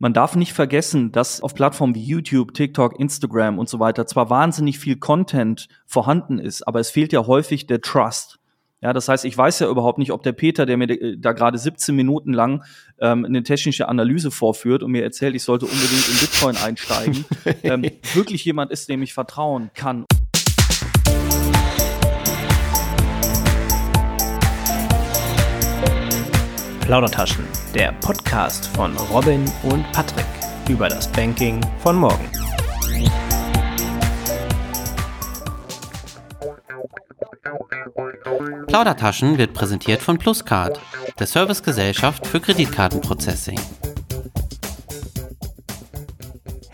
Man darf nicht vergessen, dass auf Plattformen wie YouTube, TikTok, Instagram und so weiter zwar wahnsinnig viel Content vorhanden ist, aber es fehlt ja häufig der Trust. Ja, das heißt, ich weiß ja überhaupt nicht, ob der Peter, der mir äh, da gerade 17 Minuten lang ähm, eine technische Analyse vorführt und mir erzählt, ich sollte unbedingt in Bitcoin einsteigen, ähm, wirklich jemand ist, dem ich vertrauen kann. Plaudertaschen, der Podcast von Robin und Patrick über das Banking von morgen. Plaudertaschen wird präsentiert von Pluscard, der Servicegesellschaft für Kreditkartenprocessing.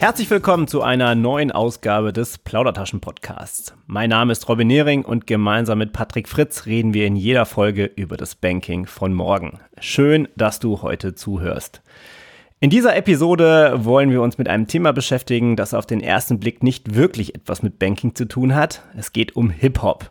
Herzlich willkommen zu einer neuen Ausgabe des Plaudertaschen Podcasts. Mein Name ist Robin Nehring und gemeinsam mit Patrick Fritz reden wir in jeder Folge über das Banking von morgen. Schön, dass du heute zuhörst. In dieser Episode wollen wir uns mit einem Thema beschäftigen, das auf den ersten Blick nicht wirklich etwas mit Banking zu tun hat. Es geht um Hip-Hop.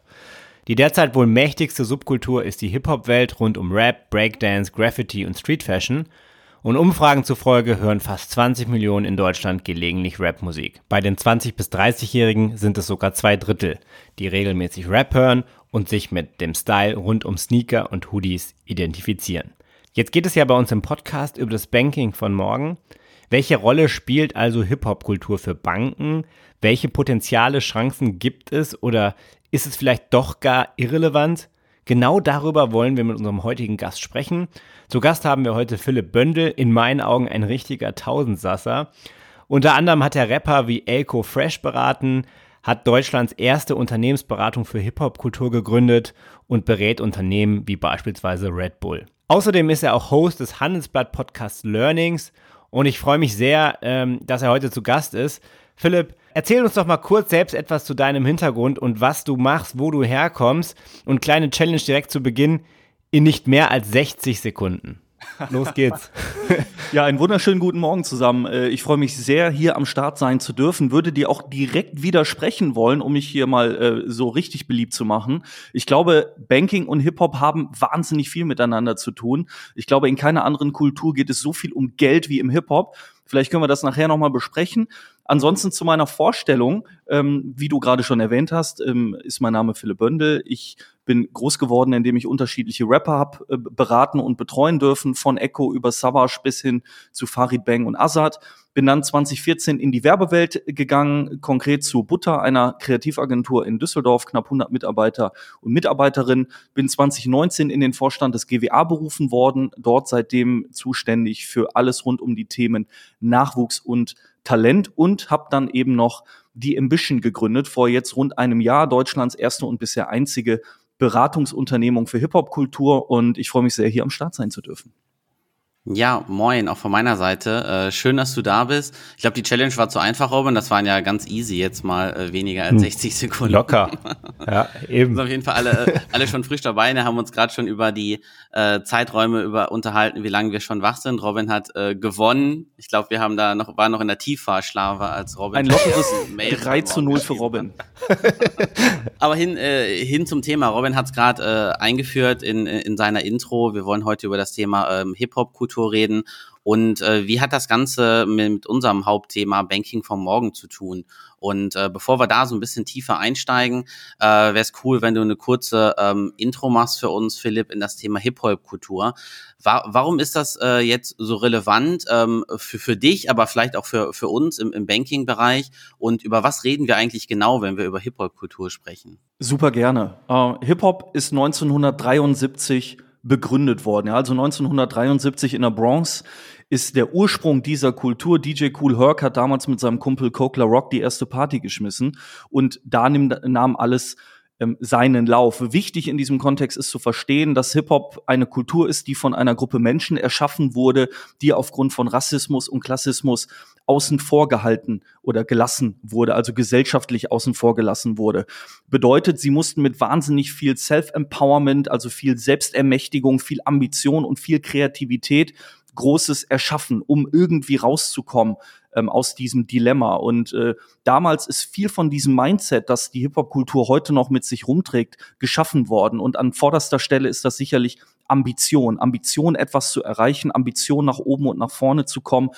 Die derzeit wohl mächtigste Subkultur ist die Hip-Hop-Welt rund um Rap, Breakdance, Graffiti und Street Fashion – und Umfragen zufolge hören fast 20 Millionen in Deutschland gelegentlich Rapmusik. Bei den 20- bis 30-Jährigen sind es sogar zwei Drittel, die regelmäßig Rap hören und sich mit dem Style rund um Sneaker und Hoodies identifizieren. Jetzt geht es ja bei uns im Podcast über das Banking von morgen. Welche Rolle spielt also Hip-Hop-Kultur für Banken? Welche potenziale Chancen gibt es oder ist es vielleicht doch gar irrelevant? Genau darüber wollen wir mit unserem heutigen Gast sprechen. Zu Gast haben wir heute Philipp Bündel, in meinen Augen ein richtiger Tausendsasser. Unter anderem hat er Rapper wie Elko Fresh beraten, hat Deutschlands erste Unternehmensberatung für Hip-Hop-Kultur gegründet und berät Unternehmen wie beispielsweise Red Bull. Außerdem ist er auch Host des Handelsblatt-Podcasts Learnings und ich freue mich sehr, ähm, dass er heute zu Gast ist. Philipp, erzähl uns doch mal kurz selbst etwas zu deinem Hintergrund und was du machst, wo du herkommst. Und kleine Challenge direkt zu Beginn in nicht mehr als 60 Sekunden. Los geht's. ja, einen wunderschönen guten Morgen zusammen. Äh, ich freue mich sehr, hier am Start sein zu dürfen. Würde dir auch direkt widersprechen wollen, um mich hier mal äh, so richtig beliebt zu machen. Ich glaube, Banking und Hip-Hop haben wahnsinnig viel miteinander zu tun. Ich glaube, in keiner anderen Kultur geht es so viel um Geld wie im Hip-Hop. Vielleicht können wir das nachher nochmal besprechen. Ansonsten zu meiner Vorstellung, ähm, wie du gerade schon erwähnt hast, ähm, ist mein Name Philipp Bündel. Ich bin groß geworden, indem ich unterschiedliche Rapper hab äh, beraten und betreuen dürfen, von Echo über Savage bis hin zu Farid Bang und Azad. Bin dann 2014 in die Werbewelt gegangen, konkret zu Butter, einer Kreativagentur in Düsseldorf, knapp 100 Mitarbeiter und Mitarbeiterinnen. Bin 2019 in den Vorstand des GWA berufen worden, dort seitdem zuständig für alles rund um die Themen Nachwuchs und Talent und habe dann eben noch die Ambition gegründet, vor jetzt rund einem Jahr, Deutschlands erste und bisher einzige Beratungsunternehmung für Hip-Hop-Kultur und ich freue mich sehr, hier am Start sein zu dürfen. Ja, moin, auch von meiner Seite. Äh, schön, dass du da bist. Ich glaube, die Challenge war zu einfach, Robin. Das waren ja ganz easy jetzt mal äh, weniger als 60 hm. Sekunden. Locker. Ja, eben. Sind auf jeden Fall alle, äh, alle schon frisch dabei. Wir haben uns gerade schon über die äh, Zeiträume über unterhalten, wie lange wir schon wach sind. Robin hat äh, gewonnen. Ich glaube, wir haben da noch, waren noch in der Tieffahrschlave als Robin. Ein lockeres 3 zu 0 für Robin. Aber hin, äh, hin zum Thema. Robin hat es gerade äh, eingeführt in, in seiner Intro. Wir wollen heute über das Thema ähm, Hip-Hop-Kultur Infrastruktur reden und äh, wie hat das Ganze mit unserem Hauptthema Banking vom Morgen zu tun? Und äh, bevor wir da so ein bisschen tiefer einsteigen, äh, wäre es cool, wenn du eine kurze ähm, Intro machst für uns, Philipp, in das Thema Hip-Hop-Kultur. Wa warum ist das äh, jetzt so relevant ähm, für, für dich, aber vielleicht auch für, für uns im, im Banking-Bereich? Und über was reden wir eigentlich genau, wenn wir über Hip-Hop-Kultur sprechen? Super gerne. Uh, Hip-Hop ist 1973 begründet worden. Ja, also 1973 in der Bronx ist der Ursprung dieser Kultur. DJ Cool Herc hat damals mit seinem Kumpel Coke Rock die erste Party geschmissen und da nahm alles ähm, seinen Lauf. Wichtig in diesem Kontext ist zu verstehen, dass Hip-Hop eine Kultur ist, die von einer Gruppe Menschen erschaffen wurde, die aufgrund von Rassismus und Klassismus außen vor gehalten oder gelassen wurde, also gesellschaftlich außen vor gelassen wurde. Bedeutet, sie mussten mit wahnsinnig viel Self-Empowerment, also viel Selbstermächtigung, viel Ambition und viel Kreativität Großes erschaffen, um irgendwie rauszukommen ähm, aus diesem Dilemma. Und äh, damals ist viel von diesem Mindset, das die Hip-Hop-Kultur heute noch mit sich rumträgt, geschaffen worden. Und an vorderster Stelle ist das sicherlich Ambition. Ambition, etwas zu erreichen, Ambition nach oben und nach vorne zu kommen.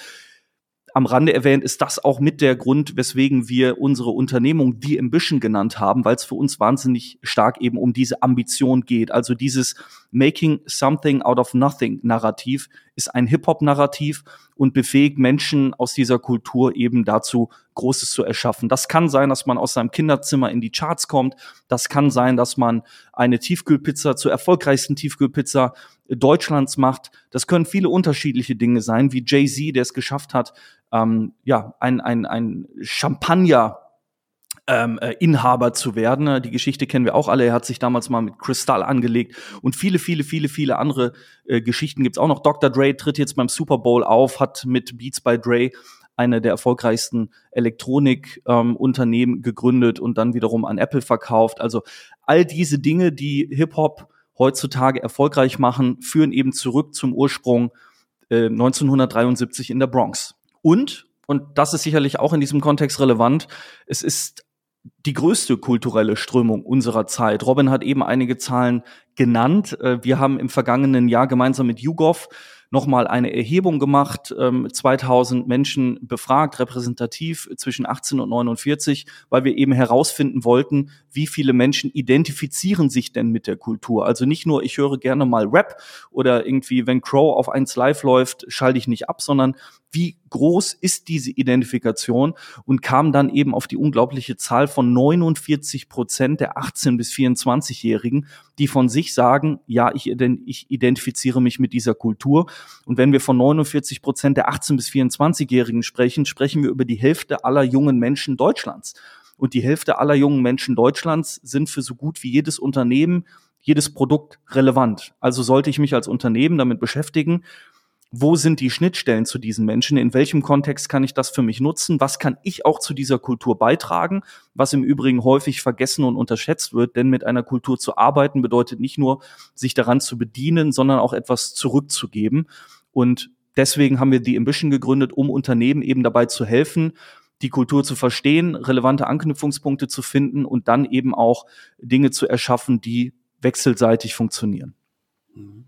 Am Rande erwähnt, ist das auch mit der Grund, weswegen wir unsere Unternehmung The Ambition genannt haben, weil es für uns wahnsinnig stark eben um diese Ambition geht. Also dieses Making Something Out of Nothing Narrativ ist ein Hip-Hop-Narrativ und befähigt Menschen aus dieser Kultur eben dazu, Großes zu erschaffen. Das kann sein, dass man aus seinem Kinderzimmer in die Charts kommt. Das kann sein, dass man eine Tiefkühlpizza zur erfolgreichsten Tiefkühlpizza Deutschlands macht. Das können viele unterschiedliche Dinge sein, wie Jay-Z, der es geschafft hat, ähm, ja, ein, ein, ein Champagner ähm, äh, Inhaber zu werden. Die Geschichte kennen wir auch alle. Er hat sich damals mal mit Kristall angelegt und viele, viele, viele, viele andere äh, Geschichten gibt's auch noch. Dr. Dre tritt jetzt beim Super Bowl auf, hat mit Beats by Dre eine der erfolgreichsten Elektronikunternehmen ähm, gegründet und dann wiederum an Apple verkauft. Also all diese Dinge, die Hip-Hop heutzutage erfolgreich machen, führen eben zurück zum Ursprung äh, 1973 in der Bronx. Und, und das ist sicherlich auch in diesem Kontext relevant, es ist die größte kulturelle Strömung unserer Zeit. Robin hat eben einige Zahlen genannt. Äh, wir haben im vergangenen Jahr gemeinsam mit YouGov nochmal eine Erhebung gemacht, ähm, 2000 Menschen befragt, repräsentativ zwischen 18 und 49, weil wir eben herausfinden wollten, wie viele Menschen identifizieren sich denn mit der Kultur. Also nicht nur, ich höre gerne mal Rap oder irgendwie, wenn Crow auf eins live läuft, schalte ich nicht ab, sondern wie groß ist diese Identifikation und kam dann eben auf die unglaubliche Zahl von 49 Prozent der 18 bis 24-Jährigen, die von sich sagen, ja, ich, identifiziere mich mit dieser Kultur. Und wenn wir von 49 Prozent der 18 bis 24-Jährigen sprechen, sprechen wir über die Hälfte aller jungen Menschen Deutschlands. Und die Hälfte aller jungen Menschen Deutschlands sind für so gut wie jedes Unternehmen, jedes Produkt relevant. Also sollte ich mich als Unternehmen damit beschäftigen, wo sind die Schnittstellen zu diesen Menschen, in welchem Kontext kann ich das für mich nutzen, was kann ich auch zu dieser Kultur beitragen, was im Übrigen häufig vergessen und unterschätzt wird, denn mit einer Kultur zu arbeiten bedeutet nicht nur, sich daran zu bedienen, sondern auch etwas zurückzugeben. Und deswegen haben wir die Ambition gegründet, um Unternehmen eben dabei zu helfen, die Kultur zu verstehen, relevante Anknüpfungspunkte zu finden und dann eben auch Dinge zu erschaffen, die wechselseitig funktionieren. Mhm.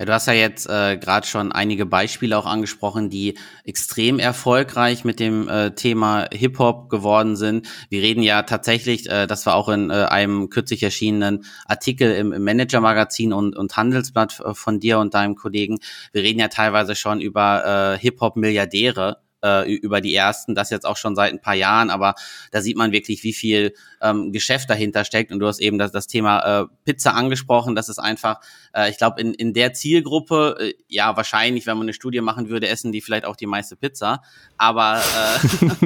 Ja, du hast ja jetzt äh, gerade schon einige Beispiele auch angesprochen, die extrem erfolgreich mit dem äh, Thema Hip-Hop geworden sind. Wir reden ja tatsächlich, äh, das war auch in äh, einem kürzlich erschienenen Artikel im, im Manager-Magazin und, und Handelsblatt äh, von dir und deinem Kollegen. Wir reden ja teilweise schon über äh, Hip-Hop-Milliardäre, äh, über die ersten, das jetzt auch schon seit ein paar Jahren, aber da sieht man wirklich, wie viel ähm, Geschäft dahinter steckt. Und du hast eben das, das Thema äh, Pizza angesprochen. Das ist einfach, äh, ich glaube, in, in der Zielgruppe, äh, ja, wahrscheinlich, wenn man eine Studie machen würde, essen die vielleicht auch die meiste Pizza. Aber äh,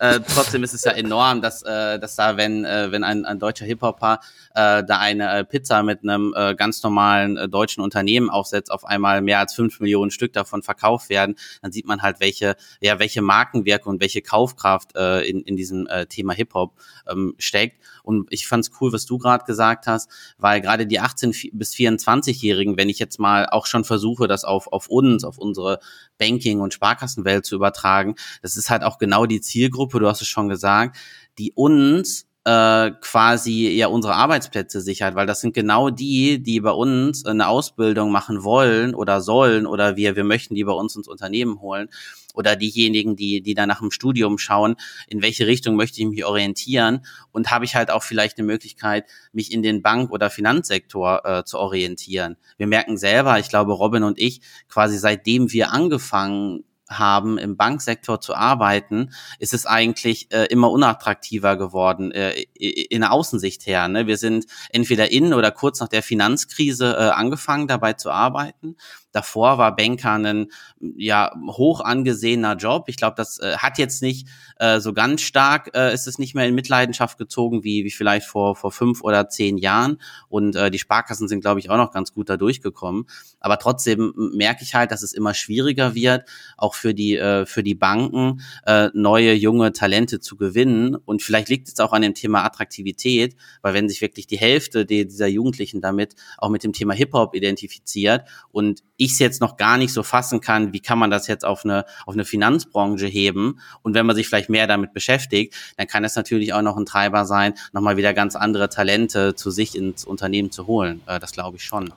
äh, trotzdem ist es ja enorm, dass, äh, dass da, wenn, äh, wenn ein, ein deutscher Hip-Hopper äh, da eine äh, Pizza mit einem äh, ganz normalen äh, deutschen Unternehmen aufsetzt, auf einmal mehr als fünf Millionen Stück davon verkauft werden, dann sieht man halt, welche, ja, welche Markenwirke und welche Kaufkraft äh, in, in diesem äh, Thema Hip-Hop ähm, steckt. Und ich fand es cool, was du gerade gesagt hast, weil gerade die 18 bis 24-Jährigen, wenn ich jetzt mal auch schon versuche, das auf, auf uns, auf unsere Banking- und Sparkassenwelt zu übertragen, das ist halt auch genau die Zielgruppe, du hast es schon gesagt, die uns äh, quasi ja unsere Arbeitsplätze sichert, weil das sind genau die, die bei uns eine Ausbildung machen wollen oder sollen oder wir, wir möchten die bei uns ins Unternehmen holen oder diejenigen, die, die da nach dem Studium schauen, in welche Richtung möchte ich mich orientieren und habe ich halt auch vielleicht eine Möglichkeit, mich in den Bank- oder Finanzsektor äh, zu orientieren. Wir merken selber, ich glaube, Robin und ich, quasi seitdem wir angefangen haben, im Banksektor zu arbeiten, ist es eigentlich äh, immer unattraktiver geworden äh, in der Außensicht her. Ne? Wir sind entweder in oder kurz nach der Finanzkrise äh, angefangen, dabei zu arbeiten. Davor war Banker ein ja hoch angesehener Job. Ich glaube, das äh, hat jetzt nicht äh, so ganz stark, äh, ist es nicht mehr in Mitleidenschaft gezogen wie, wie vielleicht vor, vor fünf oder zehn Jahren. Und äh, die Sparkassen sind, glaube ich, auch noch ganz gut da durchgekommen. Aber trotzdem merke ich halt, dass es immer schwieriger wird, auch für die, äh, für die Banken äh, neue junge Talente zu gewinnen. Und vielleicht liegt es auch an dem Thema Attraktivität, weil wenn sich wirklich die Hälfte dieser Jugendlichen damit auch mit dem Thema Hip-Hop identifiziert und es jetzt noch gar nicht so fassen kann, wie kann man das jetzt auf eine, auf eine Finanzbranche heben. Und wenn man sich vielleicht mehr damit beschäftigt, dann kann es natürlich auch noch ein Treiber sein, nochmal wieder ganz andere Talente zu sich ins Unternehmen zu holen. Äh, das glaube ich schon.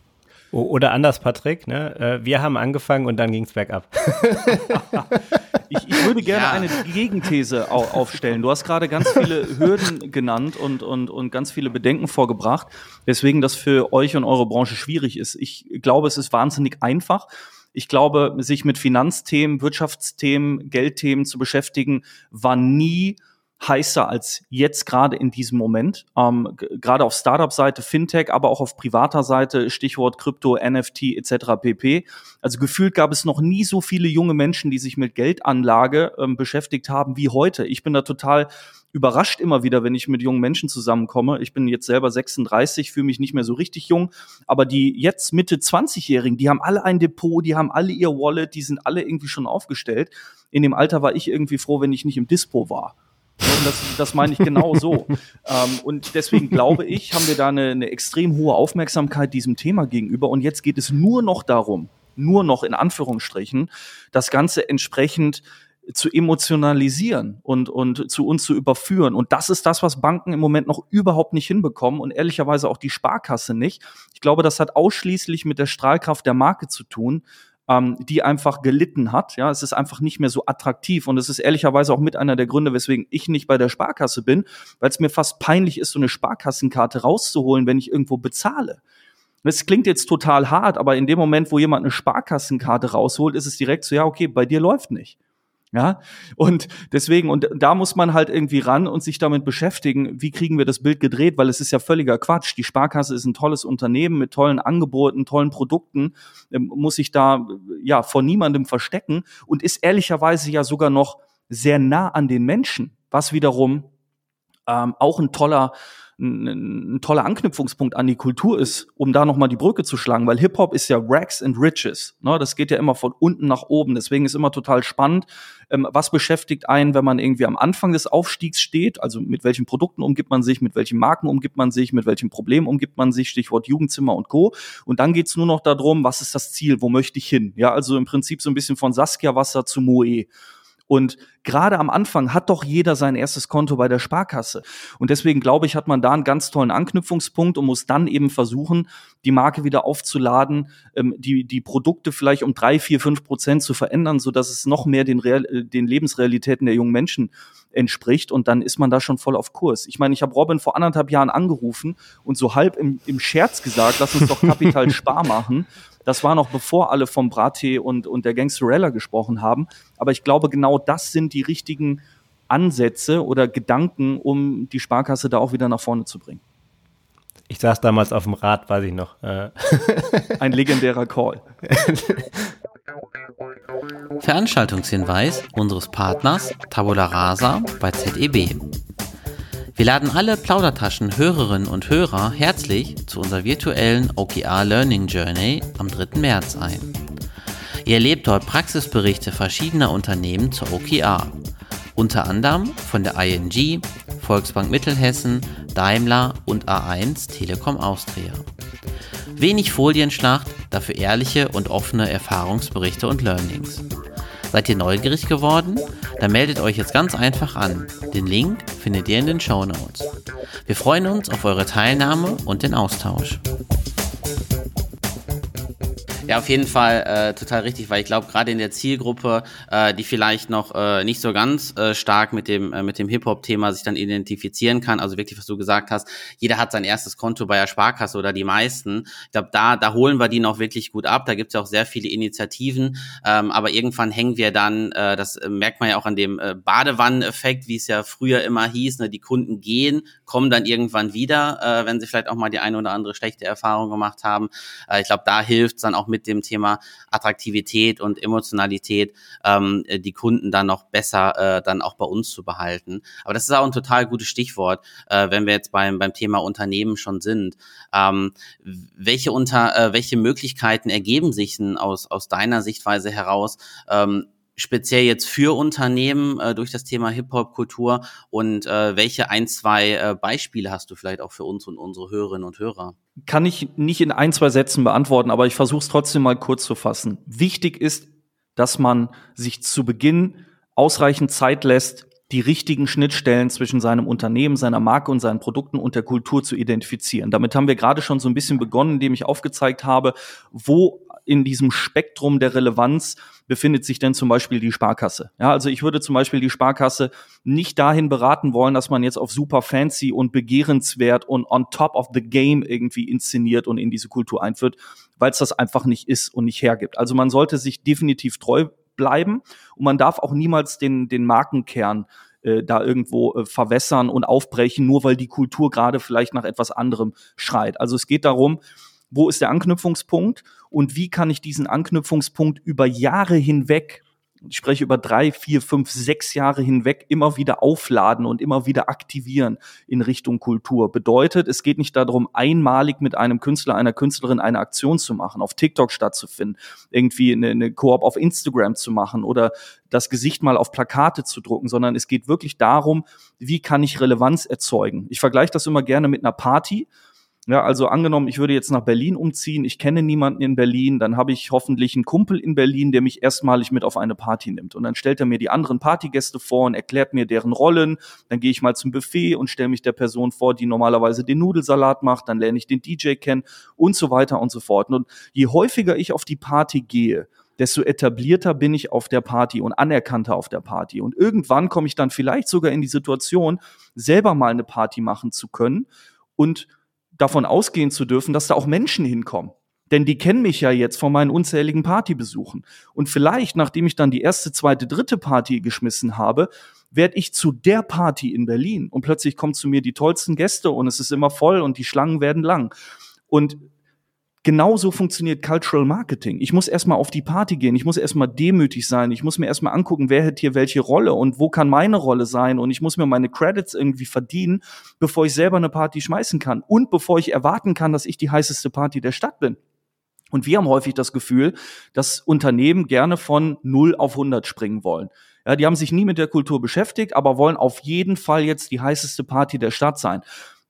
Oder anders, Patrick, ne? Äh, wir haben angefangen und dann ging es bergab. Ich, ich würde gerne ja. eine Gegenthese aufstellen. Du hast gerade ganz viele Hürden genannt und, und, und ganz viele Bedenken vorgebracht, weswegen das für euch und eure Branche schwierig ist. Ich glaube, es ist wahnsinnig einfach. Ich glaube, sich mit Finanzthemen, Wirtschaftsthemen, Geldthemen zu beschäftigen, war nie heißer als jetzt gerade in diesem Moment. Ähm, gerade auf Startup-Seite, Fintech, aber auch auf privater Seite, Stichwort Krypto, NFT etc. pp. Also gefühlt gab es noch nie so viele junge Menschen, die sich mit Geldanlage ähm, beschäftigt haben wie heute. Ich bin da total überrascht immer wieder, wenn ich mit jungen Menschen zusammenkomme. Ich bin jetzt selber 36, fühle mich nicht mehr so richtig jung, aber die jetzt Mitte 20-Jährigen, die haben alle ein Depot, die haben alle ihr Wallet, die sind alle irgendwie schon aufgestellt. In dem Alter war ich irgendwie froh, wenn ich nicht im Dispo war. Und das, das meine ich genau so. ähm, und deswegen glaube ich, haben wir da eine, eine extrem hohe Aufmerksamkeit diesem Thema gegenüber. Und jetzt geht es nur noch darum, nur noch in Anführungsstrichen, das Ganze entsprechend zu emotionalisieren und, und zu uns zu überführen. Und das ist das, was Banken im Moment noch überhaupt nicht hinbekommen und ehrlicherweise auch die Sparkasse nicht. Ich glaube, das hat ausschließlich mit der Strahlkraft der Marke zu tun, ähm, die einfach gelitten hat. Ja, es ist einfach nicht mehr so attraktiv und es ist ehrlicherweise auch mit einer der Gründe, weswegen ich nicht bei der Sparkasse bin, weil es mir fast peinlich ist, so eine Sparkassenkarte rauszuholen, wenn ich irgendwo bezahle. Das klingt jetzt total hart, aber in dem Moment, wo jemand eine Sparkassenkarte rausholt, ist es direkt so, ja, okay, bei dir läuft nicht. Ja, und deswegen, und da muss man halt irgendwie ran und sich damit beschäftigen, wie kriegen wir das Bild gedreht, weil es ist ja völliger Quatsch. Die Sparkasse ist ein tolles Unternehmen mit tollen Angeboten, tollen Produkten, ähm, muss sich da ja vor niemandem verstecken und ist ehrlicherweise ja sogar noch sehr nah an den Menschen, was wiederum ähm, auch ein toller ein, ein toller Anknüpfungspunkt an die Kultur ist, um da nochmal die Brücke zu schlagen, weil Hip-Hop ist ja Rags and Riches. Ne? Das geht ja immer von unten nach oben. Deswegen ist immer total spannend, ähm, was beschäftigt einen, wenn man irgendwie am Anfang des Aufstiegs steht, also mit welchen Produkten umgibt man sich, mit welchen Marken umgibt man sich, mit welchen Problemen umgibt man sich, Stichwort Jugendzimmer und Co. Und dann geht's nur noch darum, was ist das Ziel, wo möchte ich hin? Ja, also im Prinzip so ein bisschen von Saskia Wasser zu Moe. Und gerade am Anfang hat doch jeder sein erstes Konto bei der Sparkasse. Und deswegen glaube ich, hat man da einen ganz tollen Anknüpfungspunkt und muss dann eben versuchen, die Marke wieder aufzuladen, ähm, die, die Produkte vielleicht um drei, vier, fünf Prozent zu verändern, so dass es noch mehr den, Real, äh, den Lebensrealitäten der jungen Menschen entspricht. Und dann ist man da schon voll auf Kurs. Ich meine, ich habe Robin vor anderthalb Jahren angerufen und so halb im, im Scherz gesagt, lass uns doch Kapital Spar machen. Das war noch bevor alle vom Brattee und, und der Gangsterella gesprochen haben. Aber ich glaube, genau das sind die richtigen Ansätze oder Gedanken, um die Sparkasse da auch wieder nach vorne zu bringen. Ich saß damals auf dem Rad, weiß ich noch. Äh. Ein legendärer Call. Veranstaltungshinweis unseres Partners Tabula Rasa bei ZEB. Wir laden alle Plaudertaschen Hörerinnen und Hörer herzlich zu unserer virtuellen OKR Learning Journey am 3. März ein. Ihr erlebt dort Praxisberichte verschiedener Unternehmen zur OKR, unter anderem von der ING, Volksbank Mittelhessen, Daimler und A1 Telekom Austria. Wenig Folienschlacht, dafür ehrliche und offene Erfahrungsberichte und Learnings. Seid ihr neugierig geworden? Dann meldet euch jetzt ganz einfach an. Den Link findet ihr in den Show Notes. Wir freuen uns auf eure Teilnahme und den Austausch. Ja, auf jeden Fall äh, total richtig, weil ich glaube, gerade in der Zielgruppe, äh, die vielleicht noch äh, nicht so ganz äh, stark mit dem, äh, mit dem Hip-Hop-Thema sich dann identifizieren kann, also wirklich, was du gesagt hast, jeder hat sein erstes Konto bei der Sparkasse oder die meisten. Ich glaube, da, da holen wir die noch wirklich gut ab. Da gibt es ja auch sehr viele Initiativen, ähm, aber irgendwann hängen wir dann, äh, das merkt man ja auch an dem äh, Badewanneneffekt, wie es ja früher immer hieß, ne, die Kunden gehen, kommen dann irgendwann wieder, äh, wenn sie vielleicht auch mal die eine oder andere schlechte Erfahrung gemacht haben. Äh, ich glaube, da hilft es dann auch mit mit dem Thema Attraktivität und Emotionalität ähm, die Kunden dann noch besser äh, dann auch bei uns zu behalten. Aber das ist auch ein total gutes Stichwort, äh, wenn wir jetzt beim, beim Thema Unternehmen schon sind. Ähm, welche, unter, äh, welche Möglichkeiten ergeben sich denn aus, aus deiner Sichtweise heraus, ähm, speziell jetzt für Unternehmen äh, durch das Thema Hip-Hop-Kultur und äh, welche ein, zwei äh, Beispiele hast du vielleicht auch für uns und unsere Hörerinnen und Hörer? Kann ich nicht in ein, zwei Sätzen beantworten, aber ich versuche es trotzdem mal kurz zu fassen. Wichtig ist, dass man sich zu Beginn ausreichend Zeit lässt, die richtigen Schnittstellen zwischen seinem Unternehmen, seiner Marke und seinen Produkten und der Kultur zu identifizieren. Damit haben wir gerade schon so ein bisschen begonnen, indem ich aufgezeigt habe, wo in diesem Spektrum der Relevanz befindet sich denn zum Beispiel die Sparkasse? Ja, also ich würde zum Beispiel die Sparkasse nicht dahin beraten wollen, dass man jetzt auf super fancy und begehrenswert und on top of the game irgendwie inszeniert und in diese Kultur einführt, weil es das einfach nicht ist und nicht hergibt. Also man sollte sich definitiv treu bleiben und man darf auch niemals den, den Markenkern äh, da irgendwo äh, verwässern und aufbrechen, nur weil die Kultur gerade vielleicht nach etwas anderem schreit. Also es geht darum, wo ist der Anknüpfungspunkt und wie kann ich diesen Anknüpfungspunkt über Jahre hinweg ich spreche über drei, vier, fünf, sechs Jahre hinweg immer wieder aufladen und immer wieder aktivieren in Richtung Kultur. Bedeutet, es geht nicht darum, einmalig mit einem Künstler, einer Künstlerin eine Aktion zu machen, auf TikTok stattzufinden, irgendwie eine, Koop auf Instagram zu machen oder das Gesicht mal auf Plakate zu drucken, sondern es geht wirklich darum, wie kann ich Relevanz erzeugen. Ich vergleiche das immer gerne mit einer Party. Ja, also angenommen, ich würde jetzt nach Berlin umziehen, ich kenne niemanden in Berlin, dann habe ich hoffentlich einen Kumpel in Berlin, der mich erstmalig mit auf eine Party nimmt. Und dann stellt er mir die anderen Partygäste vor und erklärt mir deren Rollen. Dann gehe ich mal zum Buffet und stelle mich der Person vor, die normalerweise den Nudelsalat macht. Dann lerne ich den DJ kennen und so weiter und so fort. Und je häufiger ich auf die Party gehe, desto etablierter bin ich auf der Party und anerkannter auf der Party. Und irgendwann komme ich dann vielleicht sogar in die Situation, selber mal eine Party machen zu können und davon ausgehen zu dürfen, dass da auch Menschen hinkommen. Denn die kennen mich ja jetzt von meinen unzähligen Partybesuchen. Und vielleicht, nachdem ich dann die erste, zweite, dritte Party geschmissen habe, werde ich zu der Party in Berlin. Und plötzlich kommen zu mir die tollsten Gäste und es ist immer voll und die Schlangen werden lang. Und genauso funktioniert Cultural Marketing. Ich muss erstmal auf die Party gehen, ich muss erstmal demütig sein, ich muss mir erstmal angucken, wer hat hier welche Rolle und wo kann meine Rolle sein und ich muss mir meine Credits irgendwie verdienen, bevor ich selber eine Party schmeißen kann und bevor ich erwarten kann, dass ich die heißeste Party der Stadt bin. Und wir haben häufig das Gefühl, dass Unternehmen gerne von 0 auf 100 springen wollen. Ja, die haben sich nie mit der Kultur beschäftigt, aber wollen auf jeden Fall jetzt die heißeste Party der Stadt sein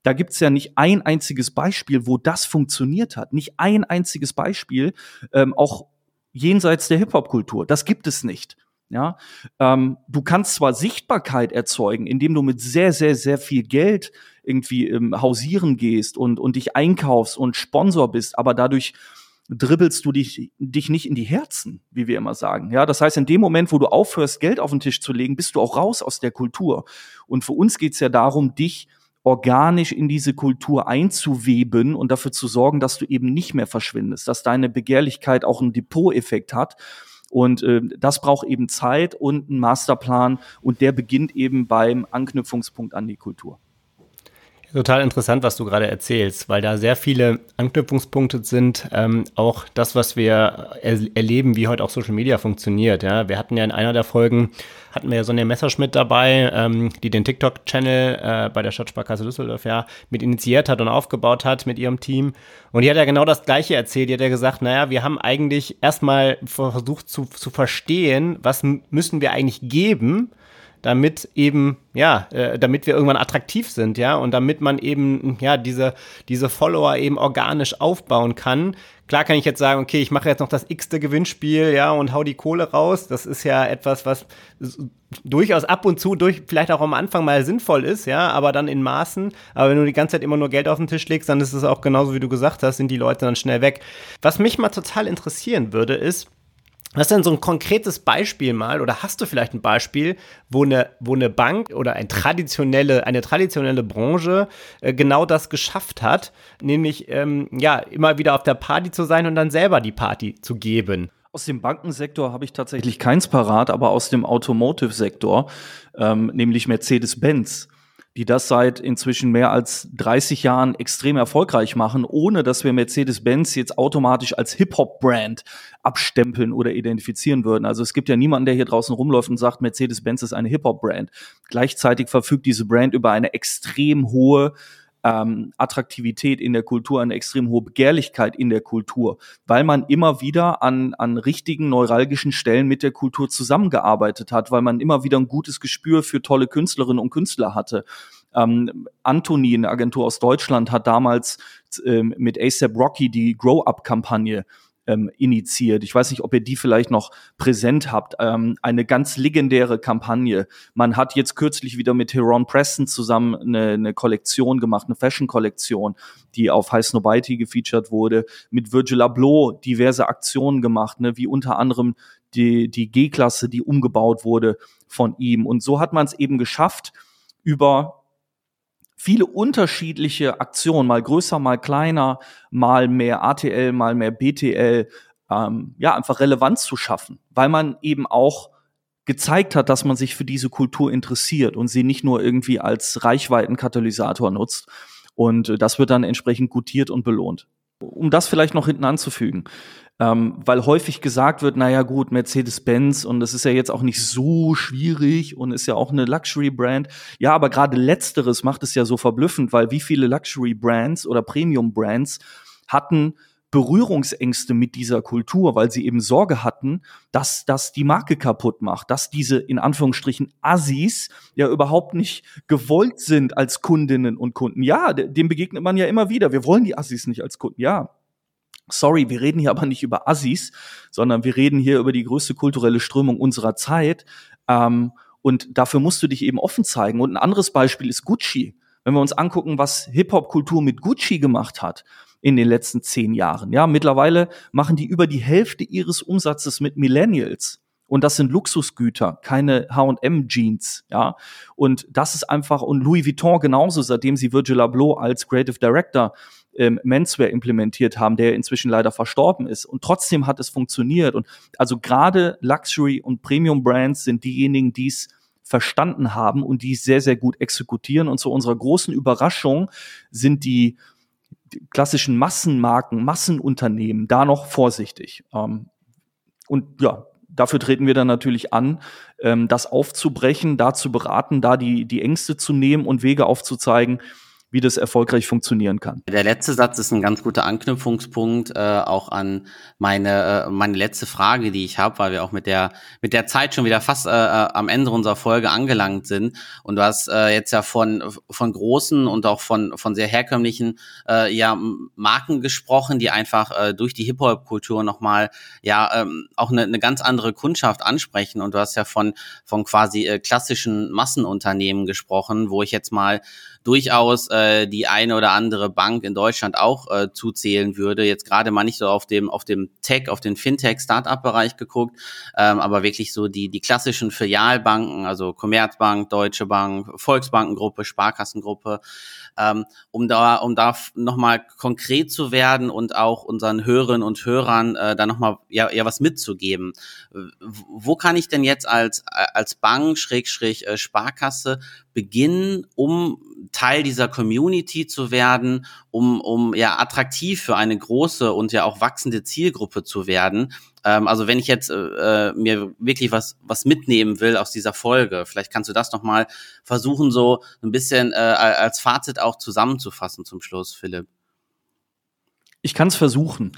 da gibt's ja nicht ein einziges Beispiel, wo das funktioniert hat. Nicht ein einziges Beispiel, ähm, auch jenseits der Hip-Hop-Kultur. Das gibt es nicht. Ja, ähm, du kannst zwar Sichtbarkeit erzeugen, indem du mit sehr, sehr, sehr viel Geld irgendwie ähm, hausieren gehst und, und dich einkaufst und Sponsor bist, aber dadurch dribbelst du dich, dich nicht in die Herzen, wie wir immer sagen. Ja, das heißt, in dem Moment, wo du aufhörst, Geld auf den Tisch zu legen, bist du auch raus aus der Kultur. Und für uns geht's ja darum, dich organisch in diese Kultur einzuweben und dafür zu sorgen, dass du eben nicht mehr verschwindest, dass deine Begehrlichkeit auch einen Depot-Effekt hat. Und äh, das braucht eben Zeit und einen Masterplan und der beginnt eben beim Anknüpfungspunkt an die Kultur. Total interessant, was du gerade erzählst, weil da sehr viele Anknüpfungspunkte sind. Ähm, auch das, was wir er erleben, wie heute auch Social Media funktioniert. Ja, wir hatten ja in einer der Folgen hatten wir ja Sonja Messerschmidt dabei, ähm, die den TikTok-Channel äh, bei der Stadtsparkasse Düsseldorf ja mit initiiert hat und aufgebaut hat mit ihrem Team. Und die hat ja genau das Gleiche erzählt. Die hat ja gesagt, naja, wir haben eigentlich erstmal versucht zu, zu verstehen, was müssen wir eigentlich geben, damit eben, ja, äh, damit wir irgendwann attraktiv sind, ja, und damit man eben, ja, diese, diese Follower eben organisch aufbauen kann. Klar kann ich jetzt sagen, okay, ich mache jetzt noch das x-te Gewinnspiel, ja, und hau die Kohle raus. Das ist ja etwas, was durchaus ab und zu durch, vielleicht auch am Anfang mal sinnvoll ist, ja, aber dann in Maßen. Aber wenn du die ganze Zeit immer nur Geld auf den Tisch legst, dann ist es auch genauso, wie du gesagt hast, sind die Leute dann schnell weg. Was mich mal total interessieren würde, ist, was ist denn so ein konkretes Beispiel mal oder hast du vielleicht ein Beispiel, wo eine, wo eine Bank oder ein traditionelle, eine traditionelle Branche äh, genau das geschafft hat, nämlich ähm, ja immer wieder auf der Party zu sein und dann selber die Party zu geben? Aus dem Bankensektor habe ich tatsächlich keins parat, aber aus dem Automotive-Sektor, ähm, nämlich Mercedes-Benz die das seit inzwischen mehr als 30 Jahren extrem erfolgreich machen, ohne dass wir Mercedes-Benz jetzt automatisch als Hip-Hop-Brand abstempeln oder identifizieren würden. Also es gibt ja niemanden, der hier draußen rumläuft und sagt, Mercedes-Benz ist eine Hip-Hop-Brand. Gleichzeitig verfügt diese Brand über eine extrem hohe ähm, Attraktivität in der Kultur, eine extrem hohe Begehrlichkeit in der Kultur, weil man immer wieder an, an richtigen neuralgischen Stellen mit der Kultur zusammengearbeitet hat, weil man immer wieder ein gutes Gespür für tolle Künstlerinnen und Künstler hatte. Ähm, Anthony, eine Agentur aus Deutschland, hat damals ähm, mit ASAP Rocky die Grow-Up-Kampagne ähm, initiiert. Ich weiß nicht, ob ihr die vielleicht noch präsent habt. Ähm, eine ganz legendäre Kampagne. Man hat jetzt kürzlich wieder mit Heron Preston zusammen eine, eine Kollektion gemacht, eine Fashion-Kollektion, die auf High Snobiety gefeatured wurde, mit Virgil Abloh diverse Aktionen gemacht, ne, wie unter anderem die, die G-Klasse, die umgebaut wurde von ihm. Und so hat man es eben geschafft, über viele unterschiedliche Aktionen, mal größer, mal kleiner, mal mehr ATL, mal mehr BTL, ähm, ja, einfach Relevanz zu schaffen, weil man eben auch gezeigt hat, dass man sich für diese Kultur interessiert und sie nicht nur irgendwie als Reichweitenkatalysator nutzt. Und äh, das wird dann entsprechend gutiert und belohnt. Um das vielleicht noch hinten anzufügen, ähm, weil häufig gesagt wird, naja gut, Mercedes-Benz und das ist ja jetzt auch nicht so schwierig und ist ja auch eine Luxury-Brand. Ja, aber gerade letzteres macht es ja so verblüffend, weil wie viele Luxury-Brands oder Premium-Brands hatten Berührungsängste mit dieser Kultur, weil sie eben Sorge hatten, dass das die Marke kaputt macht, dass diese in Anführungsstrichen Assis ja überhaupt nicht gewollt sind als Kundinnen und Kunden. Ja, dem begegnet man ja immer wieder. Wir wollen die Assis nicht als Kunden. Ja, Sorry, wir reden hier aber nicht über Assis, sondern wir reden hier über die größte kulturelle Strömung unserer Zeit. Ähm, und dafür musst du dich eben offen zeigen. Und ein anderes Beispiel ist Gucci. Wenn wir uns angucken, was Hip-Hop-Kultur mit Gucci gemacht hat in den letzten zehn Jahren. Ja, mittlerweile machen die über die Hälfte ihres Umsatzes mit Millennials. Und das sind Luxusgüter, keine H&M-Jeans, ja. Und das ist einfach, und Louis Vuitton genauso, seitdem sie Virgil Abloh als Creative Director ähm, Menswear implementiert haben, der inzwischen leider verstorben ist. Und trotzdem hat es funktioniert. Und also gerade Luxury und Premium Brands sind diejenigen, die es verstanden haben und die es sehr, sehr gut exekutieren. Und zu unserer großen Überraschung sind die, klassischen Massenmarken, Massenunternehmen da noch vorsichtig. Ähm, und ja, dafür treten wir dann natürlich an, ähm, das aufzubrechen, da zu beraten, da die, die Ängste zu nehmen und Wege aufzuzeigen, wie das erfolgreich funktionieren kann. Der letzte Satz ist ein ganz guter Anknüpfungspunkt äh, auch an meine äh, meine letzte Frage, die ich habe, weil wir auch mit der mit der Zeit schon wieder fast äh, äh, am Ende unserer Folge angelangt sind. Und du hast äh, jetzt ja von von großen und auch von von sehr herkömmlichen äh, ja Marken gesprochen, die einfach äh, durch die Hip Hop Kultur noch mal ja ähm, auch eine, eine ganz andere Kundschaft ansprechen. Und du hast ja von von quasi äh, klassischen Massenunternehmen gesprochen, wo ich jetzt mal durchaus äh, die eine oder andere Bank in Deutschland auch äh, zuzählen würde. Jetzt gerade mal nicht so auf dem auf dem Tech, auf den Fintech Startup Bereich geguckt, ähm, aber wirklich so die die klassischen Filialbanken, also Commerzbank, Deutsche Bank, Volksbankengruppe, Sparkassengruppe, ähm, um da um da nochmal konkret zu werden und auch unseren Hörerinnen und Hörern äh, da nochmal ja, ja was mitzugeben. Wo kann ich denn jetzt als als Bank Schrägstrich äh, Sparkasse beginnen, um Teil dieser Community zu werden, um, um ja attraktiv für eine große und ja auch wachsende Zielgruppe zu werden. Ähm, also wenn ich jetzt äh, mir wirklich was, was mitnehmen will aus dieser Folge, vielleicht kannst du das nochmal versuchen, so ein bisschen äh, als Fazit auch zusammenzufassen zum Schluss, Philipp. Ich kann es versuchen.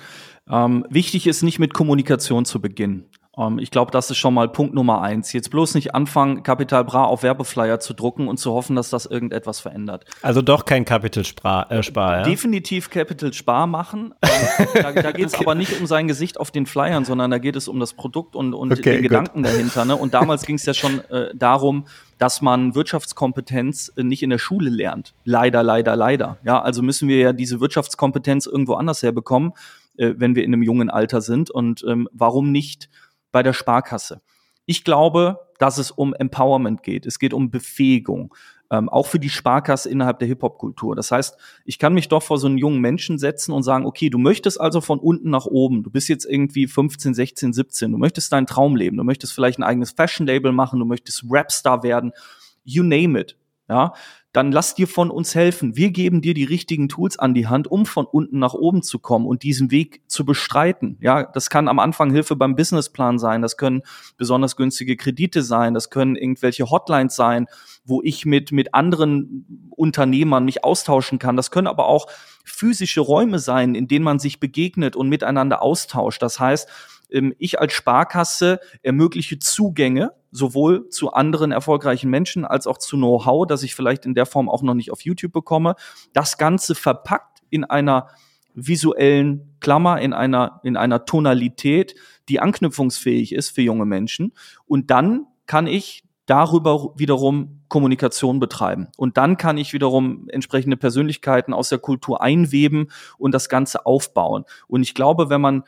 Ähm, wichtig ist nicht mit Kommunikation zu beginnen. Ähm, ich glaube, das ist schon mal Punkt Nummer eins. Jetzt bloß nicht anfangen, Capital Bra auf Werbeflyer zu drucken und zu hoffen, dass das irgendetwas verändert. Also doch kein Capital Spar, äh, Spar ja? Definitiv Capital Spar machen. Ähm, da da geht es okay. aber nicht um sein Gesicht auf den Flyern, sondern da geht es um das Produkt und, und okay, den gut. Gedanken dahinter. Ne? Und damals ging es ja schon äh, darum, dass man Wirtschaftskompetenz äh, nicht in der Schule lernt. Leider, leider, leider. Ja, also müssen wir ja diese Wirtschaftskompetenz irgendwo anders herbekommen, äh, wenn wir in einem jungen Alter sind. Und ähm, warum nicht bei der Sparkasse. Ich glaube, dass es um Empowerment geht. Es geht um Befähigung. Ähm, auch für die Sparkasse innerhalb der Hip-Hop-Kultur. Das heißt, ich kann mich doch vor so einen jungen Menschen setzen und sagen, okay, du möchtest also von unten nach oben. Du bist jetzt irgendwie 15, 16, 17. Du möchtest deinen Traum leben. Du möchtest vielleicht ein eigenes Fashion-Label machen. Du möchtest Rapstar werden. You name it. Ja, dann lass dir von uns helfen. Wir geben dir die richtigen Tools an die Hand, um von unten nach oben zu kommen und diesen Weg zu bestreiten. Ja, das kann am Anfang Hilfe beim Businessplan sein, das können besonders günstige Kredite sein, das können irgendwelche Hotlines sein, wo ich mit, mit anderen Unternehmern mich austauschen kann. Das können aber auch physische Räume sein, in denen man sich begegnet und miteinander austauscht. Das heißt, ich als Sparkasse ermögliche Zugänge sowohl zu anderen erfolgreichen Menschen als auch zu Know-how, das ich vielleicht in der Form auch noch nicht auf YouTube bekomme. Das Ganze verpackt in einer visuellen Klammer, in einer, in einer Tonalität, die anknüpfungsfähig ist für junge Menschen. Und dann kann ich darüber wiederum Kommunikation betreiben. Und dann kann ich wiederum entsprechende Persönlichkeiten aus der Kultur einweben und das Ganze aufbauen. Und ich glaube, wenn man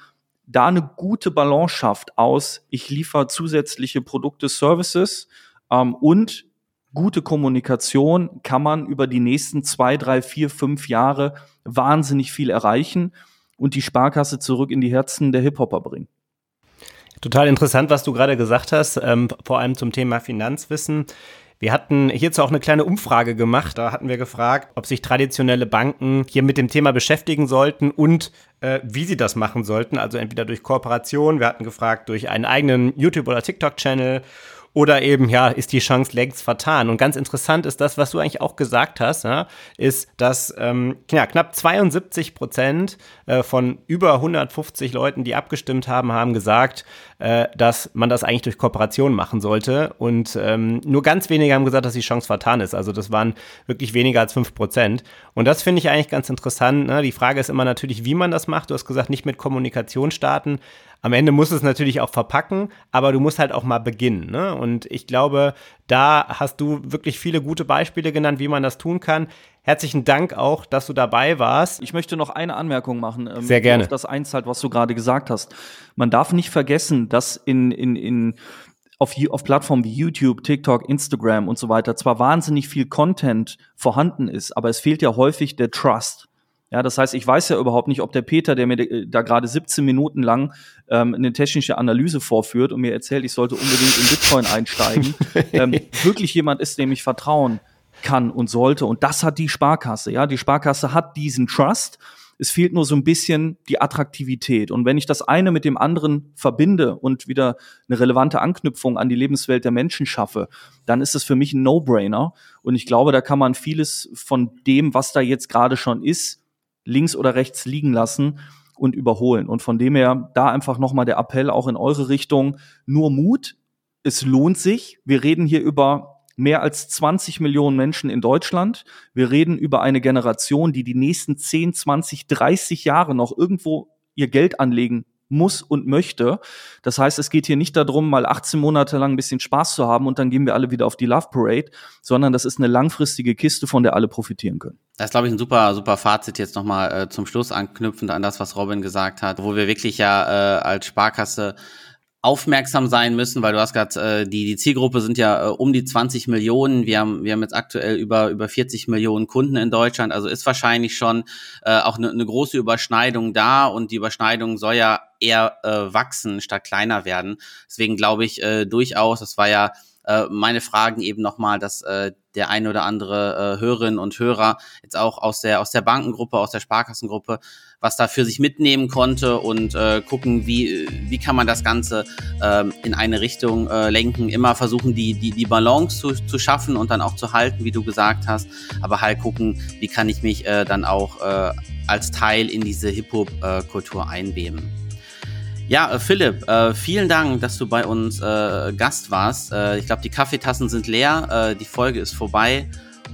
da eine gute Balance schafft aus, ich liefere zusätzliche Produkte, Services ähm, und gute Kommunikation, kann man über die nächsten zwei, drei, vier, fünf Jahre wahnsinnig viel erreichen und die Sparkasse zurück in die Herzen der Hip-Hopper bringen. Total interessant, was du gerade gesagt hast, ähm, vor allem zum Thema Finanzwissen. Wir hatten hierzu auch eine kleine Umfrage gemacht. Da hatten wir gefragt, ob sich traditionelle Banken hier mit dem Thema beschäftigen sollten und äh, wie sie das machen sollten. Also entweder durch Kooperation, wir hatten gefragt durch einen eigenen YouTube- oder TikTok-Channel oder eben, ja, ist die Chance längst vertan. Und ganz interessant ist das, was du eigentlich auch gesagt hast, ja, ist, dass ähm, ja, knapp 72 Prozent äh, von über 150 Leuten, die abgestimmt haben, haben gesagt, äh, dass man das eigentlich durch Kooperation machen sollte. Und ähm, nur ganz wenige haben gesagt, dass die Chance vertan ist. Also das waren wirklich weniger als 5 Prozent. Und das finde ich eigentlich ganz interessant. Ne? Die Frage ist immer natürlich, wie man das macht. Du hast gesagt, nicht mit Kommunikation starten. Am Ende musst du es natürlich auch verpacken, aber du musst halt auch mal beginnen. Ne? Und ich glaube, da hast du wirklich viele gute Beispiele genannt, wie man das tun kann. Herzlichen Dank auch, dass du dabei warst. Ich möchte noch eine Anmerkung machen. Ähm, Sehr gerne. Auf das einzahlt, was du gerade gesagt hast. Man darf nicht vergessen, dass in, in, in auf, auf Plattformen wie YouTube, TikTok, Instagram und so weiter zwar wahnsinnig viel Content vorhanden ist, aber es fehlt ja häufig der Trust. Ja, das heißt, ich weiß ja überhaupt nicht, ob der Peter, der mir da gerade 17 Minuten lang ähm, eine technische Analyse vorführt und mir erzählt, ich sollte unbedingt in Bitcoin einsteigen, ähm, wirklich jemand ist, dem ich vertrauen kann und sollte. Und das hat die Sparkasse. Ja, die Sparkasse hat diesen Trust. Es fehlt nur so ein bisschen die Attraktivität. Und wenn ich das eine mit dem anderen verbinde und wieder eine relevante Anknüpfung an die Lebenswelt der Menschen schaffe, dann ist es für mich ein No-Brainer. Und ich glaube, da kann man vieles von dem, was da jetzt gerade schon ist, links oder rechts liegen lassen und überholen. Und von dem her da einfach nochmal der Appell auch in eure Richtung. Nur Mut. Es lohnt sich. Wir reden hier über mehr als 20 Millionen Menschen in Deutschland. Wir reden über eine Generation, die die nächsten 10, 20, 30 Jahre noch irgendwo ihr Geld anlegen muss und möchte. Das heißt, es geht hier nicht darum, mal 18 Monate lang ein bisschen Spaß zu haben und dann gehen wir alle wieder auf die Love Parade, sondern das ist eine langfristige Kiste, von der alle profitieren können. Das ist, glaube ich, ein super, super Fazit jetzt nochmal äh, zum Schluss anknüpfend an das, was Robin gesagt hat, wo wir wirklich ja äh, als Sparkasse aufmerksam sein müssen, weil du hast gerade äh, die die Zielgruppe sind ja äh, um die 20 Millionen. Wir haben wir haben jetzt aktuell über über 40 Millionen Kunden in Deutschland, also ist wahrscheinlich schon äh, auch eine ne große Überschneidung da und die Überschneidung soll ja eher äh, wachsen statt kleiner werden. Deswegen glaube ich äh, durchaus, das war ja äh, meine Fragen eben nochmal, dass äh, der eine oder andere äh, Hörerin und Hörer jetzt auch aus der aus der Bankengruppe, aus der Sparkassengruppe, was da für sich mitnehmen konnte und äh, gucken, wie wie kann man das Ganze äh, in eine Richtung äh, lenken. Immer versuchen die die die Balance zu, zu schaffen und dann auch zu halten, wie du gesagt hast, aber halt gucken, wie kann ich mich äh, dann auch äh, als Teil in diese Hip-Hop-Kultur äh, einweben. Ja, äh, Philipp, äh, vielen Dank, dass du bei uns äh, Gast warst. Äh, ich glaube, die Kaffeetassen sind leer, äh, die Folge ist vorbei.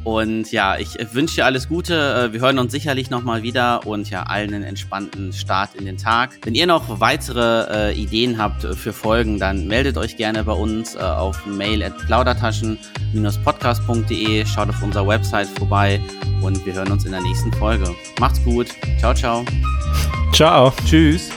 Und ja, ich wünsche dir alles Gute. Äh, wir hören uns sicherlich nochmal wieder und ja, allen einen entspannten Start in den Tag. Wenn ihr noch weitere Ideen habt für Folgen, dann meldet euch gerne bei uns auf mail at plaudertaschen-podcast.de. Schaut auf unserer Website vorbei und wir hören uns in der nächsten Folge. Macht's gut. Ciao, ciao. Ciao. Tschüss.